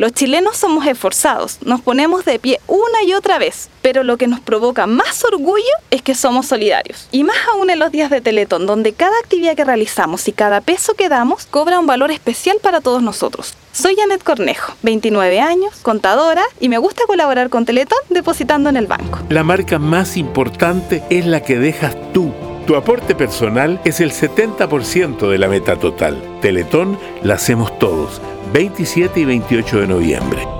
Los chilenos somos esforzados, nos ponemos de pie una y otra vez, pero lo que nos provoca más orgullo es que somos solidarios. Y más aún en los días de Teletón, donde cada actividad que realizamos y cada peso que damos cobra un valor especial para todos nosotros. Soy Janet Cornejo, 29 años, contadora y me gusta colaborar con Teletón depositando en el banco. La marca más importante es la que dejas tú. Tu aporte personal es el 70% de la meta total. Teletón la hacemos todos. 27 y 28 de noviembre.